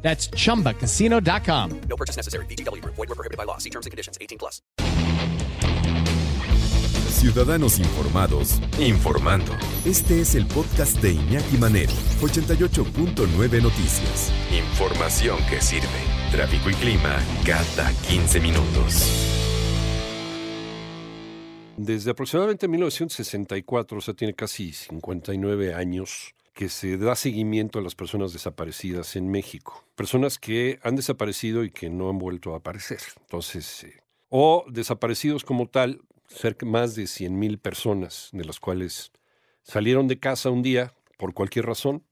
That's chumbacasino.com. No purchase necessary. BGW. Void were prohibited by law. See terms and conditions. 18 plus. Ciudadanos informados, informando. Este es el podcast de Iñaki Manero, 88.9 Noticias. Información que sirve. Tráfico y clima cada 15 minutos. Desde aproximadamente 1964, o sea, tiene casi 59 años, que se da seguimiento a las personas desaparecidas en México. Personas que han desaparecido y que no han vuelto a aparecer. Entonces, eh, o desaparecidos como tal, cerca más de 100 mil personas, de las cuales salieron de casa un día por cualquier razón,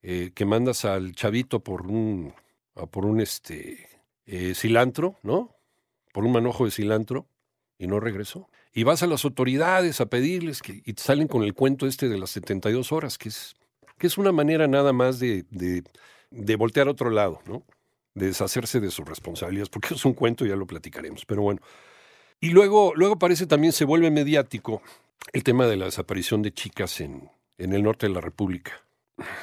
eh, que mandas al chavito por un, por un este, eh, cilantro, ¿no? Por un manojo de cilantro y no regresó. Y vas a las autoridades a pedirles que y salen con el cuento este de las 72 horas, que es, que es una manera nada más de, de, voltear a otro lado, ¿no? De deshacerse de sus responsabilidades, porque es un cuento, ya lo platicaremos, pero bueno. Y luego, luego parece también se vuelve mediático el tema de la desaparición de chicas en, en el norte de la República,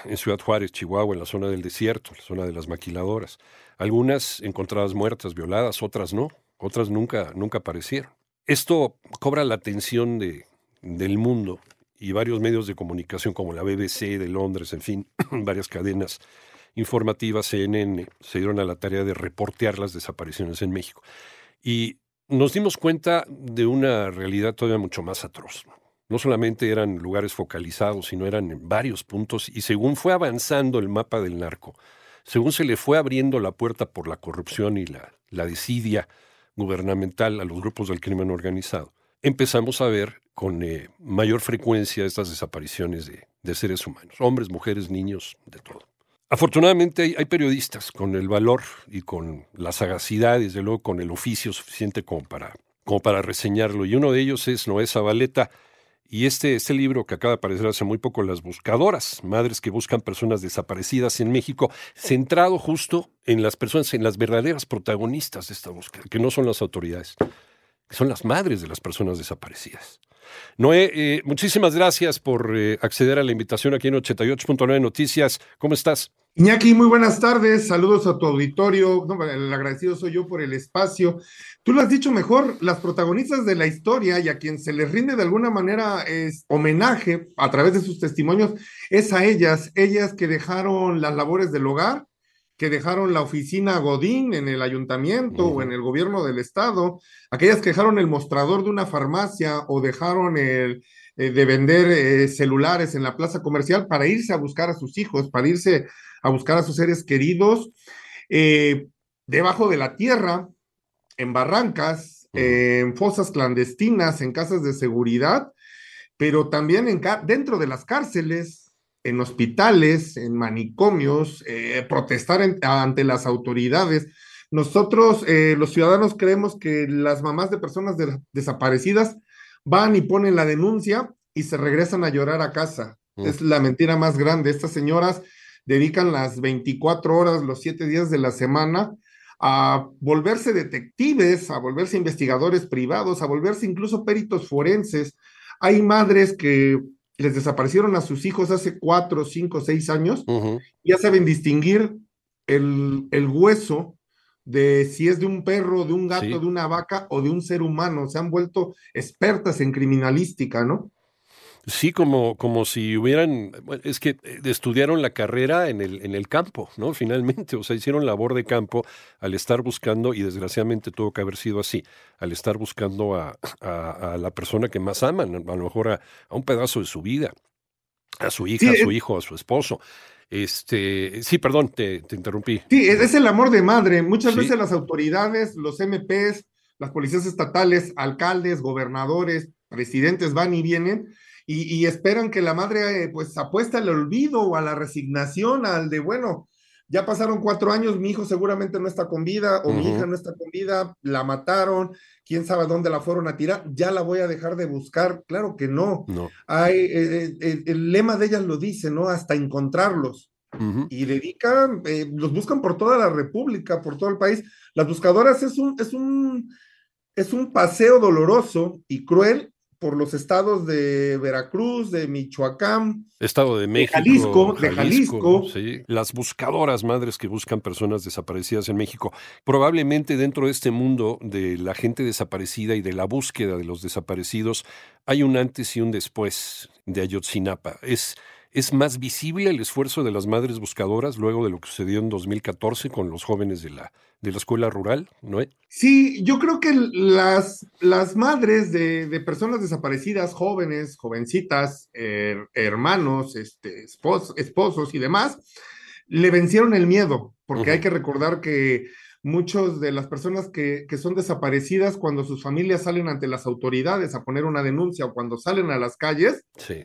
en Ciudad Juárez, Chihuahua, en la zona del desierto, la zona de las maquiladoras. Algunas encontradas muertas, violadas, otras no, otras nunca, nunca aparecieron. Esto cobra la atención de, del mundo y varios medios de comunicación como la BBC de Londres, en fin, varias cadenas informativas, CNN, se dieron a la tarea de reportear las desapariciones en México. Y nos dimos cuenta de una realidad todavía mucho más atroz. No solamente eran lugares focalizados, sino eran en varios puntos y según fue avanzando el mapa del narco, según se le fue abriendo la puerta por la corrupción y la, la desidia gubernamental a los grupos del crimen organizado, empezamos a ver con eh, mayor frecuencia estas desapariciones de, seres humanos, hombres, mujeres, niños, de todo. Afortunadamente hay, periodistas con el valor y con la sagacidad, desde luego con el oficio suficiente como para, como para reseñarlo, y uno de ellos es Noé Zabaleta, y este, este libro que acaba de aparecer hace muy poco, Las Buscadoras, Madres que Buscan Personas Desaparecidas en México, centrado justo en las personas, en las verdaderas protagonistas de esta búsqueda, que no son las autoridades, son las madres de las personas desaparecidas. Noé, eh, muchísimas gracias por eh, acceder a la invitación aquí en 88.9 Noticias. ¿Cómo estás? Iñaki, muy buenas tardes, saludos a tu auditorio, el agradecido soy yo por el espacio. Tú lo has dicho mejor, las protagonistas de la historia y a quien se les rinde de alguna manera es homenaje a través de sus testimonios, es a ellas, ellas que dejaron las labores del hogar, que dejaron la oficina Godín en el ayuntamiento uh -huh. o en el gobierno del estado, aquellas que dejaron el mostrador de una farmacia o dejaron el, eh, de vender eh, celulares en la plaza comercial para irse a buscar a sus hijos, para irse a buscar a sus seres queridos, eh, debajo de la tierra, en barrancas, en fosas clandestinas, en casas de seguridad, pero también en dentro de las cárceles, en hospitales, en manicomios, eh, protestar en, ante las autoridades. Nosotros, eh, los ciudadanos, creemos que las mamás de personas de, desaparecidas van y ponen la denuncia y se regresan a llorar a casa. Mm. Es la mentira más grande. Estas señoras dedican las 24 horas, los 7 días de la semana a volverse detectives, a volverse investigadores privados, a volverse incluso peritos forenses. Hay madres que les desaparecieron a sus hijos hace cuatro, cinco, seis años, uh -huh. ya saben distinguir el, el, hueso de si es de un perro, de un gato, sí. de una vaca o de un ser humano. Se han vuelto expertas en criminalística, ¿no? Sí, como, como si hubieran, es que estudiaron la carrera en el, en el campo, ¿no? Finalmente, o sea, hicieron labor de campo al estar buscando, y desgraciadamente tuvo que haber sido así, al estar buscando a, a, a la persona que más aman, a lo mejor a, a, un pedazo de su vida, a su hija, sí, a su hijo, a su esposo. Este, sí, perdón, te, te interrumpí. Sí, es el amor de madre. Muchas sí. veces las autoridades, los MPs, las policías estatales, alcaldes, gobernadores, presidentes van y vienen y, y, esperan que la madre pues apuesta al olvido o a la resignación, al de, bueno, ya pasaron cuatro años, mi hijo seguramente no está con vida o mi hija no está con vida, la mataron, quién sabe dónde la fueron a tirar, ya la voy a dejar de buscar. Claro que no. No. Hay, eh, eh, el lema de ellas lo dice, ¿no? Hasta encontrarlos. Y dedican, eh, los buscan por toda la República, por todo el país. Las buscadoras es un, es un, es un paseo doloroso y cruel por los estados de Veracruz, de Michoacán, Estado de México. Jalisco, de Jalisco. sí. Las buscadoras madres que buscan personas desaparecidas en México. Probablemente dentro de este mundo de la gente desaparecida y de la búsqueda de los desaparecidos hay un antes y un después de Ayotzinapa. Es, es más visible el esfuerzo de las madres buscadoras luego de lo que sucedió en 2014 con los jóvenes de la, de la escuela rural, ¿no? Sí, yo creo que las, las madres de, de personas desaparecidas, jóvenes, jovencitas, her- hermanos, este, espos- esposos y demás, le vencieron el miedo, porque hay que recordar que muchos de las personas que, que son desaparecidas, cuando sus familias salen ante las autoridades a poner una denuncia o cuando salen a las calles, Sí.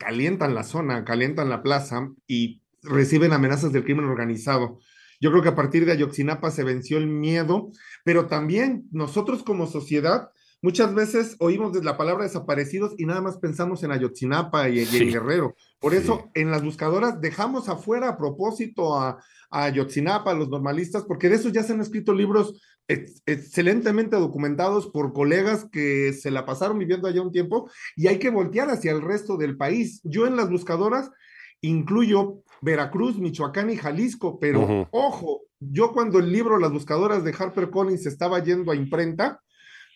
Calientan la zona, calientan la plaza y reciben amenazas del crimen organizado. Yo creo que a partir de Ayotzinapa se venció el miedo, pero también nosotros como sociedad muchas veces oímos la palabra desaparecidos y nada más pensamos en Ayotzinapa y, en Guerrero. Por Sí. eso en las buscadoras dejamos afuera a propósito a, a Ayotzinapa, a los normalistas, porque de eso ya se han escrito libros ex- excelentemente documentados por colegas que se la pasaron viviendo allá un tiempo y hay que voltear hacia el resto del país. Yo en las buscadoras incluyo Veracruz, Michoacán y Jalisco, pero ojo, yo cuando el libro Las buscadoras de HarperCollins estaba yendo a imprenta,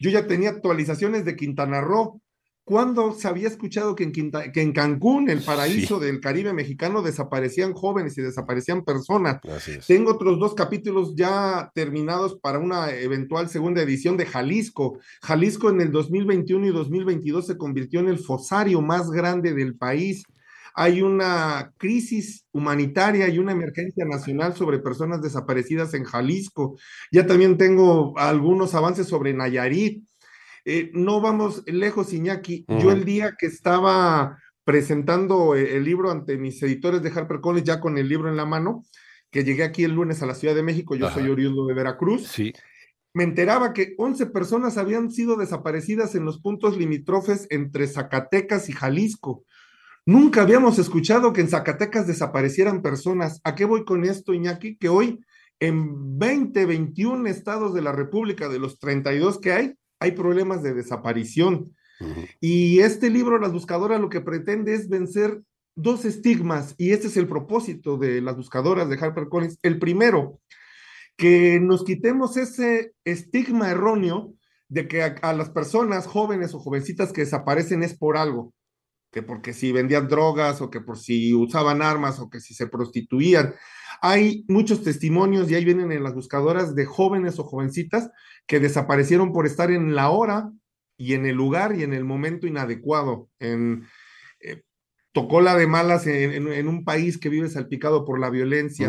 yo ya tenía actualizaciones de Quintana Roo. ¿Cuándo se había escuchado que en, Quinta- que en Cancún, el paraíso del Caribe mexicano, desaparecían jóvenes y desaparecían personas? Tengo otros dos capítulos ya terminados para una eventual segunda edición de Jalisco. Jalisco en el 2021 y 2022 se convirtió en el fosario más grande del país. Hay una crisis humanitaria y una emergencia nacional sobre personas desaparecidas en Jalisco. Ya también tengo algunos avances sobre Nayarit. Eh, no vamos lejos, Iñaki. Yo el día que estaba presentando eh, el libro ante mis editores de HarperCollins, ya con el libro en la mano, que llegué aquí el lunes a la Ciudad de México, yo Ajá. soy oriundo de Veracruz, Sí. me enteraba que 11 personas habían sido desaparecidas en los puntos limítrofes entre Zacatecas y Jalisco. Nunca habíamos escuchado que en Zacatecas desaparecieran personas. ¿A qué voy con esto, Iñaki? Que hoy en 20, 21 estados de la República, de los 32 que hay, hay problemas de desaparición. Y este libro, Las Buscadoras, lo que pretende es vencer dos estigmas, y este es el propósito de las buscadoras de HarperCollins. El primero, que nos quitemos ese estigma erróneo de que a, a las personas jóvenes o jovencitas que desaparecen es por algo, que porque si vendían drogas o que por si usaban armas o que si se prostituían. Hay muchos testimonios y ahí vienen en las buscadoras de jóvenes o jovencitas que desaparecieron por estar en la hora y en el lugar y en el momento inadecuado. En, eh, tocó la de malas en, en- en un país que vive salpicado por la violencia.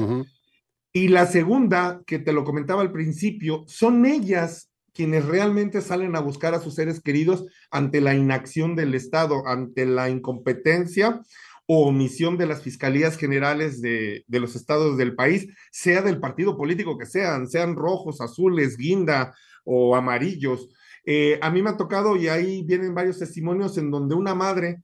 Y la segunda, que te lo comentaba al principio, son ellas quienes realmente salen a buscar a sus seres queridos ante la inacción del Estado, ante la incompetencia o omisión de las fiscalías generales de, de los estados del país, sea del partido político que sean, sean rojos, azules, guinda o amarillos. Eh, a mí me ha tocado, y ahí vienen varios testimonios en donde una madre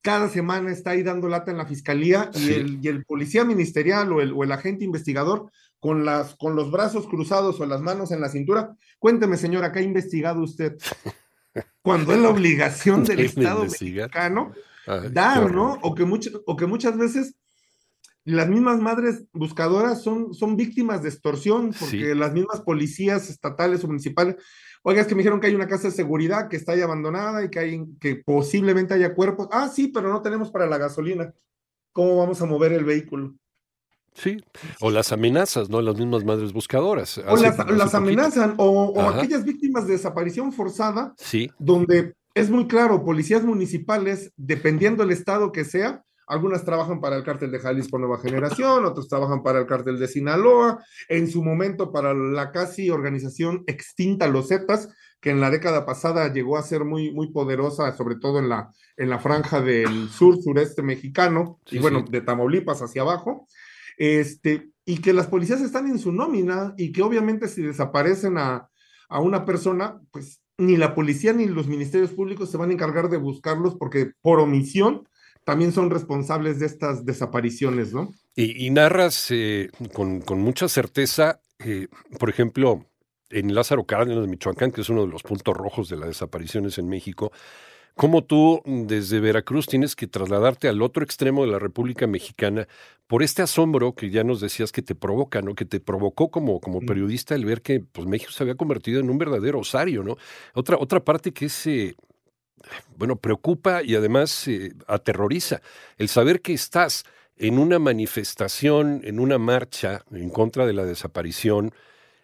cada semana está ahí dando lata en la fiscalía y, el, y el policía ministerial o el, o el agente investigador con, las, con los brazos cruzados o las manos en la cintura. Cuénteme, señora, ¿qué ha investigado usted? Cuando es la obligación del Estado mexicano Ay, dar. ¿no? O que, o que muchas veces las mismas madres buscadoras son, son víctimas de extorsión, porque Sí. las mismas policías estatales o municipales, oiga, es que me dijeron que hay una casa de seguridad que está ahí abandonada y que, hay, que posiblemente haya cuerpos. Ah, sí, pero no tenemos para la gasolina. ¿Cómo vamos a mover el vehículo? Sí. O las amenazas, ¿no? Las mismas madres buscadoras. O las, amenazan, o, o aquellas víctimas de desaparición forzada, Sí. donde es muy claro, policías municipales, dependiendo del estado que sea, algunas trabajan para el cártel de Jalisco Nueva Generación, otros trabajan para el cártel de Sinaloa, en su momento para la casi organización extinta Los Zetas, que en la década pasada llegó a ser muy, muy poderosa, sobre todo en la, en la franja del sur, sureste mexicano, Sí, y bueno, sí. de Tamaulipas hacia abajo. este, y que las policías están en su nómina y que obviamente si desaparecen a, a una persona, pues ni la policía ni los ministerios públicos se van a encargar de buscarlos porque por omisión también son responsables de estas desapariciones, ¿no? Y, narras eh, con, mucha certeza, eh, por ejemplo, en Lázaro Cárdenas, Michoacán, que es uno de los puntos rojos de las desapariciones en México, cómo tú desde Veracruz tienes que trasladarte al otro extremo de la República Mexicana por este asombro que ya nos decías que te provoca, ¿no? Que te provocó como, como periodista el ver que pues, México se había convertido en un verdadero osario, ¿no? Otra, otra parte que es, eh, bueno, preocupa y además eh, aterroriza, el saber que estás en una manifestación, en una marcha en contra de la desaparición,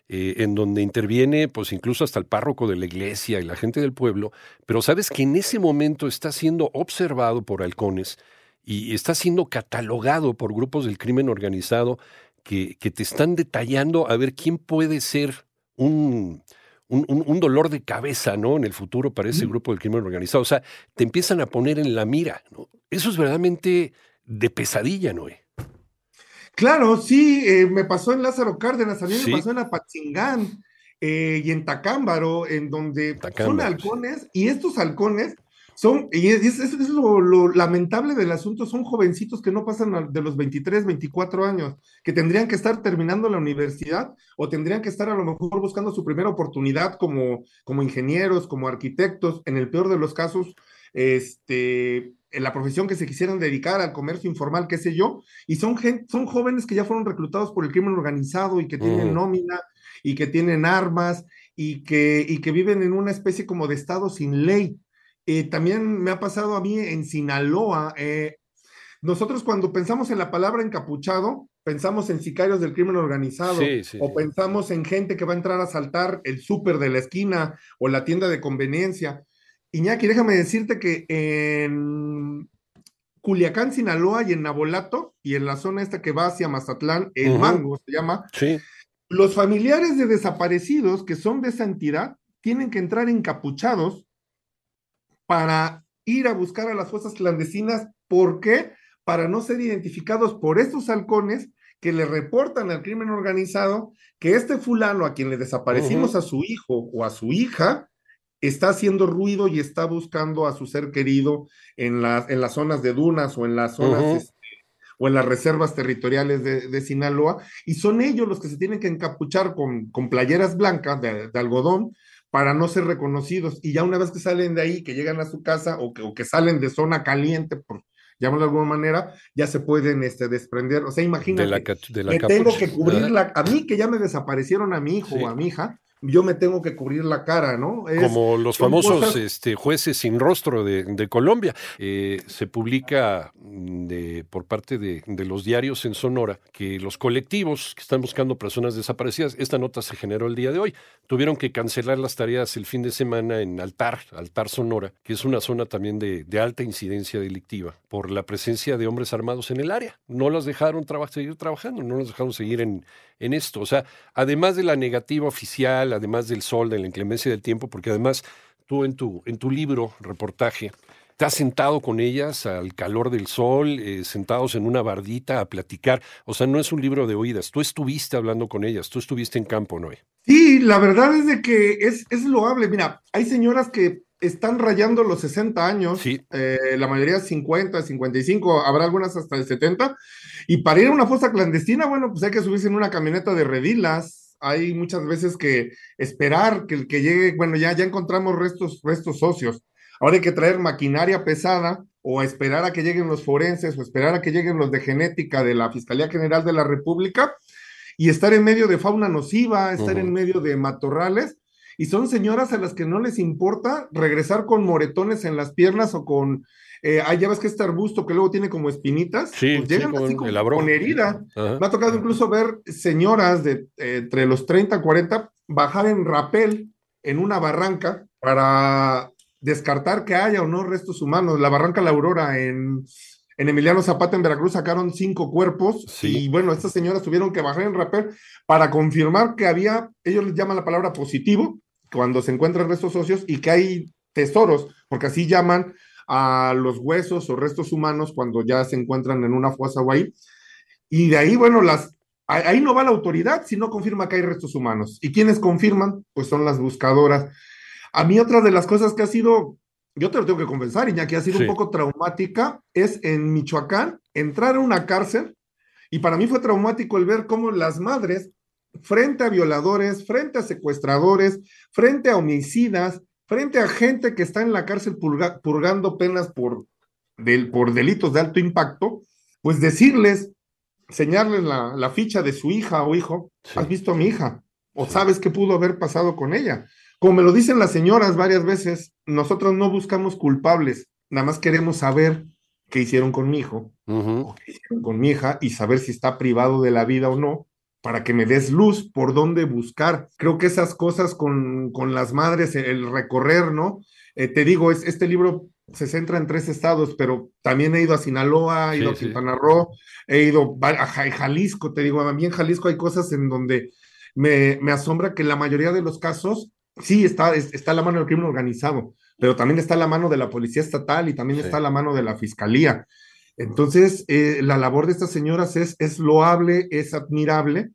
eh, en donde interviene pues incluso hasta el párroco de la iglesia y la gente del pueblo, pero sabes que en ese momento está siendo observado por halcones y está siendo catalogado por grupos del crimen organizado que, que te están detallando a ver quién puede ser un, un, un, dolor de cabeza, ¿no? En el futuro para ese grupo del crimen organizado. O sea, te empiezan a poner en la mira, ¿no? Eso es verdaderamente de pesadilla, Noé. Claro, sí, eh, me pasó en Lázaro Cárdenas, mí me pasó en Apatzingán eh, y en Tacámbaro, en donde son halcones, y estos halcones son, y es, es, lo, lamentable del asunto, son jovencitos que no pasan de los 23, 24 años, que tendrían que estar terminando la universidad o tendrían que estar a lo mejor buscando su primera oportunidad como, como ingenieros, como arquitectos, en el peor de los casos, este, en la profesión que se quisieran dedicar al comercio informal, qué sé yo, y son, son jóvenes que ya fueron reclutados por el crimen organizado y que tienen nómina y que tienen armas y que, y que viven en una especie como de estado sin ley. Eh, también me ha pasado a mí en Sinaloa. Eh, nosotros cuando pensamos en la palabra encapuchado, pensamos en sicarios del crimen organizado o pensamos en gente que va a entrar a asaltar el súper de la esquina o la tienda de conveniencia Iñaki, déjame decirte que en Culiacán, Sinaloa y en Nabolato y en la zona esta que va hacia Mazatlán, el Mango se llama, los familiares de desaparecidos que son de esa entidad tienen que entrar encapuchados para ir a buscar a las fosas clandestinas. ¿Por qué? Para no ser identificados por estos halcones que le reportan al crimen organizado que este fulano a quien le desaparecimos a su hijo o a su hija está haciendo ruido y está buscando a su ser querido en, las en las zonas de dunas o en las zonas este, o en las reservas territoriales de, Sinaloa, y son ellos los que se tienen que encapuchar con, con playeras blancas de, algodón para no ser reconocidos. Y ya una vez que salen de ahí, que llegan a su casa o que, o que salen de zona caliente, por llamarlo de alguna manera, ya se pueden este, desprender. O sea, imagínate, que tengo que cubrirla, a mí que ya me desaparecieron a mi hijo o a mi hija, yo me tengo que cubrir la cara, ¿no? Como los famosos este, jueces sin rostro de, Colombia. Eh, se publica mm, de, por parte de, los diarios en Sonora que los colectivos que están buscando personas desaparecidas, esta nota se generó el día de hoy, tuvieron que cancelar las tareas el fin de semana en Altar, Altar Sonora, que es una zona también de, alta incidencia delictiva, por la presencia de hombres armados en el área. No las dejaron seguir trabajando, no las dejaron seguir en, en esto. O sea, además de la negativa oficial, además del sol, de la inclemencia del tiempo, porque además tú en tu, en tu libro, reportaje, te has sentado con ellas al calor del sol, eh, sentados en una bardita a platicar. O sea, no es un libro de oídas. Tú estuviste hablando con ellas, tú estuviste en campo, Noé. Sí, la verdad es de que es, es loable. Mira, hay señoras que están rayando los 60 años, eh, la mayoría 50, 55, habrá algunas hasta de 70, y para ir a una fosa clandestina, bueno, pues hay que subirse en una camioneta de redilas, hay muchas veces que esperar que el que llegue, bueno, ya, ya encontramos restos, restos socios, ahora hay que traer maquinaria pesada o esperar a que lleguen los forenses o esperar a que lleguen los de genética de la Fiscalía General de la República y estar en medio de fauna nociva, estar en medio de matorrales, y son señoras a las que no les importa regresar con moretones en las piernas o con, eh, ya ves que este arbusto que luego tiene como espinitas, sí, pues llegan así como, con herida. Me ha tocado incluso ver señoras de eh, entre los 30 y 40 bajar en rapel en una barranca para descartar que haya o no restos humanos. La barranca La Aurora en, en Emiliano Zapata en Veracruz sacaron cinco cuerpos y bueno, estas señoras tuvieron que bajar en rapel para confirmar que había, ellos les llaman la palabra positivo, cuando se encuentran restos socios y que hay tesoros, porque así llaman a los huesos o restos humanos cuando ya se encuentran en una fosa o ahí. Y de ahí, bueno, las, ahí no va la autoridad si no confirma que hay restos humanos. ¿Y quienes confirman? Pues son las buscadoras. A mí otra de las cosas que ha sido, yo te lo tengo que confesar, que ha sido un poco traumática, es en Michoacán entrar a una cárcel y para mí fue traumático el ver cómo las madres, frente a violadores, frente a secuestradores, frente a homicidas, frente a gente que está en la cárcel purgando penas por, del, por delitos de alto impacto, pues decirles, señalarles la, ficha de su hija o hijo, has visto a mi hija, o sabes qué pudo haber pasado con ella. Como me lo dicen las señoras varias veces, nosotros no buscamos culpables, nada más queremos saber qué hicieron con mi hijo o qué hicieron con mi hija y saber si está privado de la vida o no para que me des luz por dónde buscar. Creo que esas cosas con, con las madres, el recorrer, ¿no? Eh, te digo, es, este libro se centra en tres estados, pero también he ido a Sinaloa, he ido a Quintana Roo, he ido a Jalisco, te digo, a mí en Jalisco hay cosas en donde me, me asombra que la mayoría de los casos, sí, está, está la mano del crimen organizado, pero también está la mano de la policía estatal y también está la mano de la fiscalía. Entonces, eh, la labor de estas señoras es, es loable, es admirable.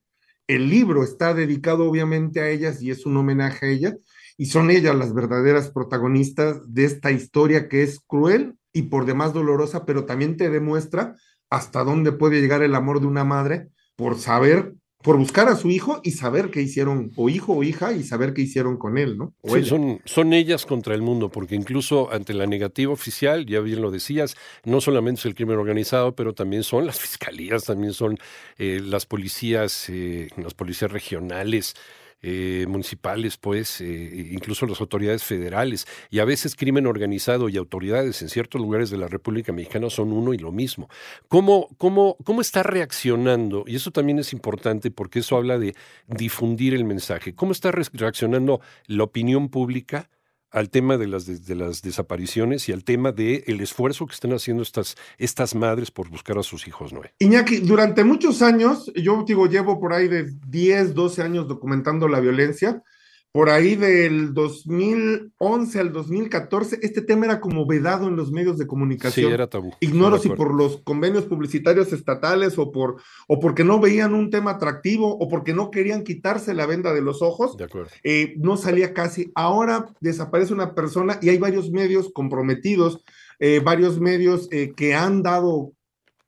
El libro está dedicado obviamente a ellas y es un homenaje a ellas, y son ellas las verdaderas protagonistas de esta historia que es cruel y por demás dolorosa, pero también te demuestra hasta dónde puede llegar el amor de una madre por saber por buscar a su hijo y saber qué hicieron, o hijo o hija, y saber qué hicieron con él, ¿no? sí, son, son ellas contra el mundo, porque incluso ante la negativa oficial, ya bien lo decías, no solamente es el crimen organizado, pero también son las fiscalías, también son eh, las policías, eh, las policías regionales, eh, municipales, pues, eh, incluso las autoridades federales, y a veces crimen organizado y autoridades en ciertos lugares de la República Mexicana son uno y lo mismo. ¿Cómo, cómo, cómo está reaccionando? Y eso también es importante porque eso habla de difundir el mensaje. ¿Cómo está reaccionando la opinión pública? Al tema de las, de, las desapariciones y al tema del el esfuerzo que están haciendo estas, estas madres por buscar a sus hijos, Noé. Iñaki, durante muchos años, yo digo, llevo por ahí de 10, 12 años documentando la violencia, por ahí del 2011 al 2014, este tema era como vedado en los medios de comunicación. Sí, era tabú. Ignoro si por los convenios publicitarios estatales o, por, o porque no veían un tema atractivo o porque no querían quitarse la venda de los ojos. De acuerdo. Eh, no salía casi. Ahora desaparece una persona y hay varios medios comprometidos, eh, varios medios eh, que han dado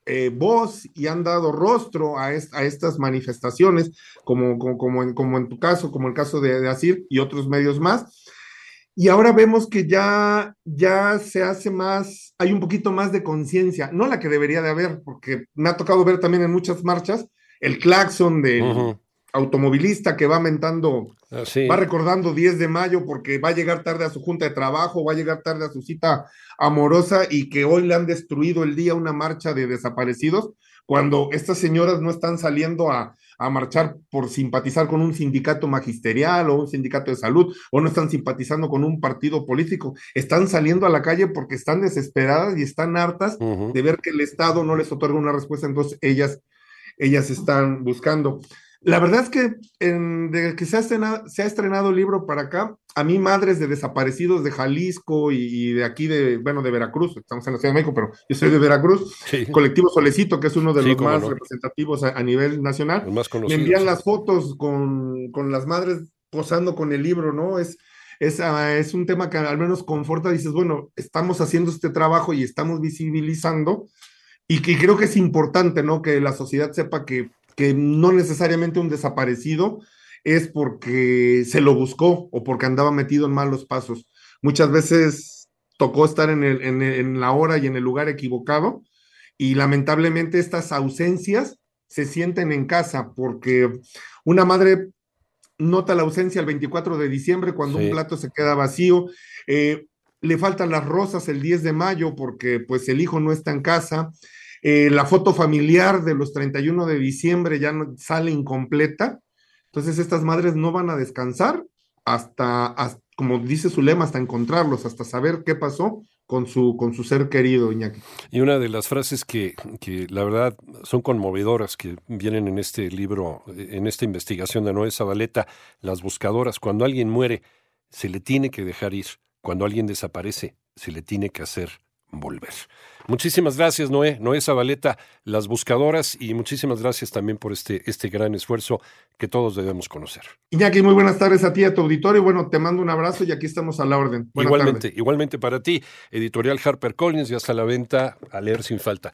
eh, voz y han dado rostro a, estas manifestaciones, como, en, tu caso, como el caso de, Asir y otros medios más. Y ahora vemos que ya, ya se hace más, hay un poquito más de conciencia, no la que debería de haber, porque me ha tocado ver también en muchas marchas el claxon de, automovilista que va aumentando, ah, va recordando 10 de mayo porque va a llegar tarde a su junta de trabajo, va a llegar tarde a su cita amorosa y que hoy le han destruido el día una marcha de desaparecidos, cuando estas señoras no están saliendo a, a marchar por simpatizar con un sindicato magisterial o un sindicato de salud, o no están simpatizando con un partido político, están saliendo a la calle porque están desesperadas y están hartas de ver que el Estado no les otorga una respuesta, entonces ellas, ellas están buscando. La verdad es que desde que se ha, estrenado, se ha estrenado el libro para acá, a mí madres de desaparecidos de Jalisco y, de aquí de, bueno, de Veracruz, estamos en la Ciudad de México, pero yo soy de Veracruz, colectivo Solecito, que es uno de los más representativos a, nivel nacional, me envían las fotos con, con, las madres posando con el libro, ¿no? Es, es, ah, es un tema que al menos conforta, dices, bueno, estamos haciendo este trabajo y estamos visibilizando, y que creo que es importante, ¿no? Que la sociedad sepa que que no necesariamente un desaparecido es porque se lo buscó o porque andaba metido en malos pasos. Muchas veces tocó estar en, el, en, la hora y en el lugar equivocado y lamentablemente estas ausencias se sienten en casa porque una madre nota la ausencia el 24 de diciembre cuando un plato se queda vacío, eh, le faltan las rosas el 10 de mayo porque pues el hijo no está en casa, eh, la foto familiar de los 31 de diciembre ya no, sale incompleta. Entonces estas madres no van a descansar hasta, como dice su lema, hasta encontrarlos, hasta saber qué pasó con su, con su ser querido, Iñaki. Y una de las frases que, que, la verdad son conmovedoras que vienen en este libro, en esta investigación de Noé Zabaleta, Las Buscadoras, cuando alguien muere, se le tiene que dejar ir, cuando alguien desaparece, se le tiene que hacer volver. Muchísimas gracias, Noé, Noé Zabaleta, las buscadoras, y muchísimas gracias también por este, este gran esfuerzo que todos debemos conocer. Iñaki, muy buenas tardes a ti, a tu auditorio. Bueno, te mando un abrazo y aquí estamos a la orden. igualmente, igualmente para ti, editorial Harper Collins, ya está a la venta, a leer sin falta.